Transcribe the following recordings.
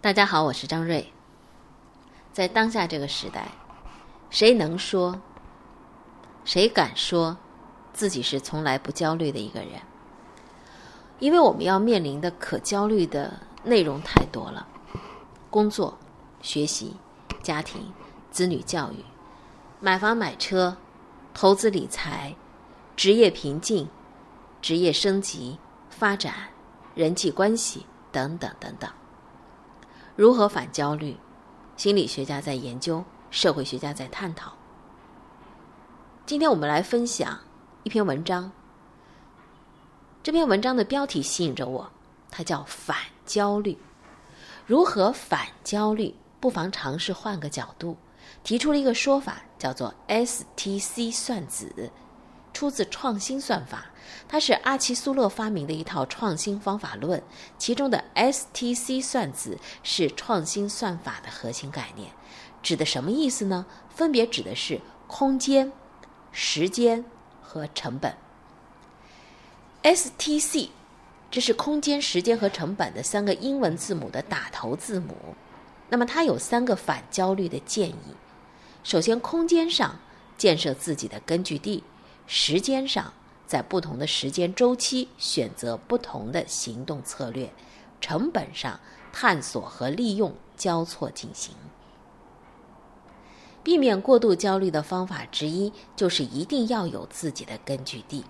大家好，我是张瑞。在当下这个时代，谁能说、谁敢说自己是从来不焦虑的一个人？因为我们要面临的可焦虑的内容太多了：工作、学习、家庭、子女教育、买房买车、投资理财、职业瓶颈、职业升级、发展、人际关系等等等等。如何反焦虑？心理学家在研究，社会学家在探讨。今天我们来分享一篇文章。这篇文章的标题吸引着我，它叫“反焦虑”。如何反焦虑？不妨尝试换个角度，提出了一个说法，叫做 STC 算子。出自创新算法，它是阿奇苏勒发明的一套创新方法论。其中的 STC 算子是创新算法的核心概念，指的什么意思呢？分别指的是空间、时间和成本。STC，这是空间、时间和成本的三个英文字母的打头字母。那么它有三个反焦虑的建议：首先，空间上建设自己的根据地。时间上，在不同的时间周期选择不同的行动策略；成本上，探索和利用交错进行。避免过度焦虑的方法之一，就是一定要有自己的根据地。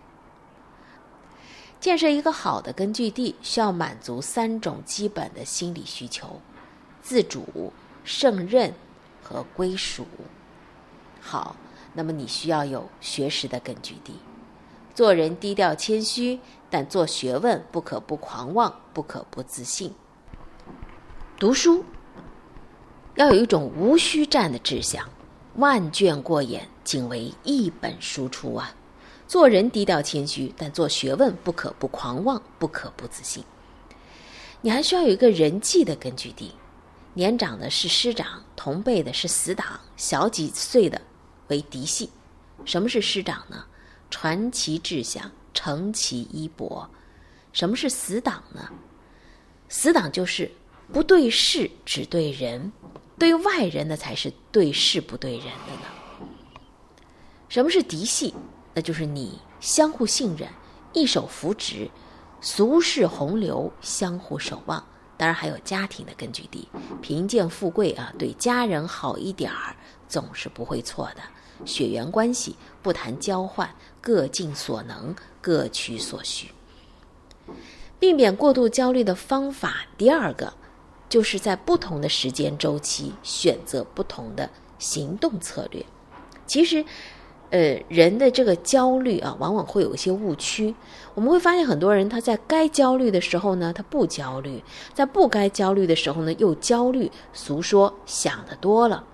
建设一个好的根据地，需要满足三种基本的心理需求：自主、胜任和归属。好。那么你需要有学识的根据地，做人低调谦虚，但做学问不可不狂妄，不可不自信。读书要有一种无需战的志向，万卷过眼，仅为一本输出啊！做人低调谦虚，但做学问不可不狂妄，不可不自信。你还需要有一个人际的根据地，年长的是师长，同辈的是死党，小几岁的。为嫡系，什么是师长呢？传其志向，承其衣钵。什么是死党呢？死党就是不对事，只对人，对外人的才是对事不对人的呢。什么是嫡系？那就是你相互信任，一手扶植，俗世洪流，相互守望。当然还有家庭的根据地，贫贱富贵啊，对家人好一点儿，总是不会错的。血缘关系不谈交换，各尽所能，各取所需。避免过度焦虑的方法，第二个，就是在不同的时间周期选择不同的行动策略。其实，呃，人的这个焦虑啊，往往会有一些误区。我们会发现，很多人他在该焦虑的时候呢，他不焦虑；在不该焦虑的时候呢，又焦虑。俗说想的多了，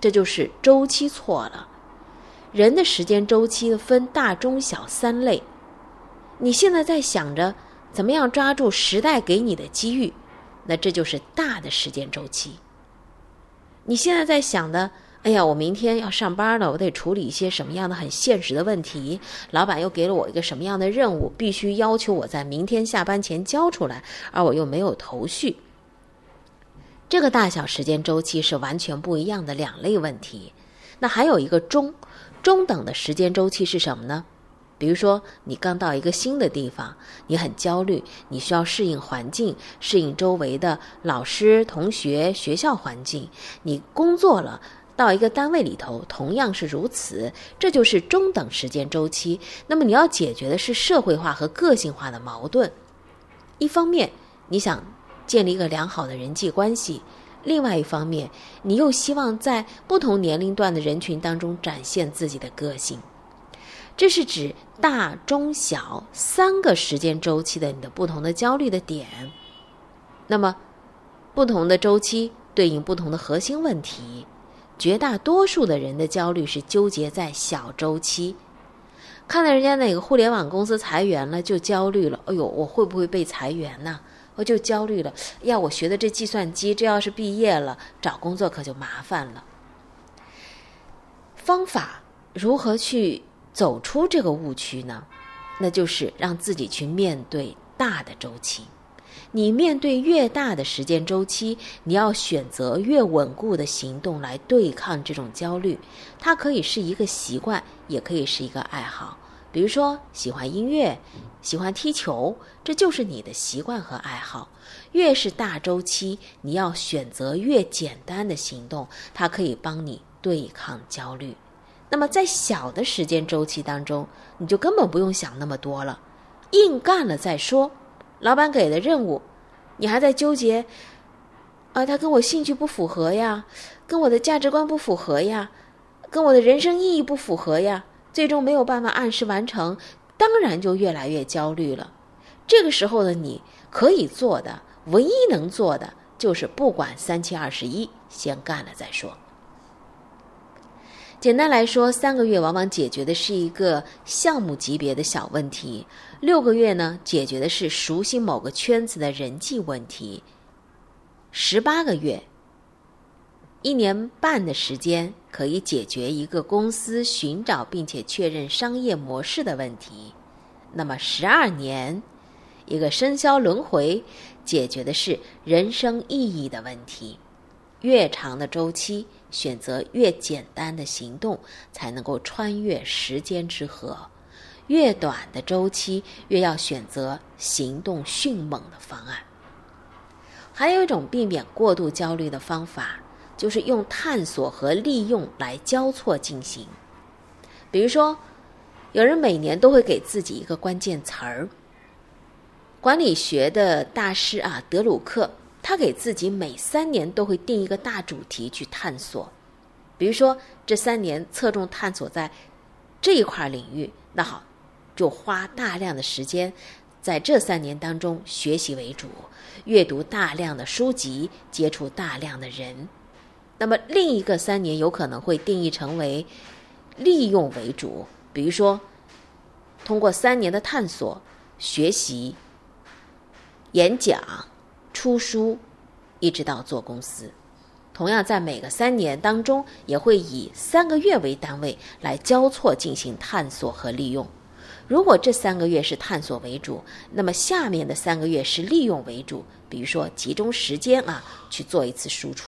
这就是周期错了。人的时间周期分大、中、小三类。你现在在想着怎么样抓住时代给你的机遇，那这就是大的时间周期。你现在在想的，哎呀，我明天要上班了，我得处理一些什么样的很现实的问题？老板又给了我一个什么样的任务，必须要求我在明天下班前交出来，而我又没有头绪。这个大小时间周期是完全不一样的两类问题。那还有一个中。中等的时间周期是什么呢？比如说，你刚到一个新的地方，你很焦虑，你需要适应环境，适应周围的老师、同学、学校环境。你工作了，到一个单位里头，同样是如此。这就是中等时间周期。那么，你要解决的是社会化和个性化的矛盾。一方面，你想建立一个良好的人际关系。另外一方面，你又希望在不同年龄段的人群当中展现自己的个性，这是指大、中、小三个时间周期的你的不同的焦虑的点。那么，不同的周期对应不同的核心问题。绝大多数的人的焦虑是纠结在小周期，看到人家哪个互联网公司裁员了就焦虑了。哎呦，我会不会被裁员呢？我就焦虑了，呀，我学的这计算机，这要是毕业了找工作可就麻烦了。方法如何去走出这个误区呢？那就是让自己去面对大的周期，你面对越大的时间周期，你要选择越稳固的行动来对抗这种焦虑。它可以是一个习惯，也可以是一个爱好。比如说，喜欢音乐，喜欢踢球，这就是你的习惯和爱好。越是大周期，你要选择越简单的行动，它可以帮你对抗焦虑。那么，在小的时间周期当中，你就根本不用想那么多了，硬干了再说。老板给的任务，你还在纠结，啊，他跟我兴趣不符合呀，跟我的价值观不符合呀，跟我的人生意义不符合呀，最终没有办法按时完成，当然就越来越焦虑了。这个时候的你可以做的，唯一能做的就是不管三七二十一，先干了再说。简单来说，三个月往往解决的是一个项目级别的小问题，六个月呢解决的是熟悉某个圈子的人际问题，十八个月、一年半的时间可以解决一个公司寻找并且确认商业模式的问题，那么十二年，一个生肖轮回解决的是人生意义的问题。越长的周期，选择越简单的行动，才能够穿越时间之河；越短的周期，越要选择行动迅猛的方案。还有一种避免过度焦虑的方法，就是用探索和利用来交错进行。比如说，有人每年都会给自己一个关键词儿。管理学的大师啊，德鲁克。他给自己每三年都会定一个大主题去探索，比如说这三年侧重探索在这一块领域，那好，就花大量的时间在这三年当中学习为主，阅读大量的书籍，接触大量的人。那么另一个三年有可能会定义成为利用为主，比如说通过三年的探索、学习、演讲。出书，一直到做公司，同样在每个三年当中，也会以三个月为单位来交错进行探索和利用。如果这三个月是探索为主，那么下面的三个月是利用为主。比如说，集中时间啊去做一次输出。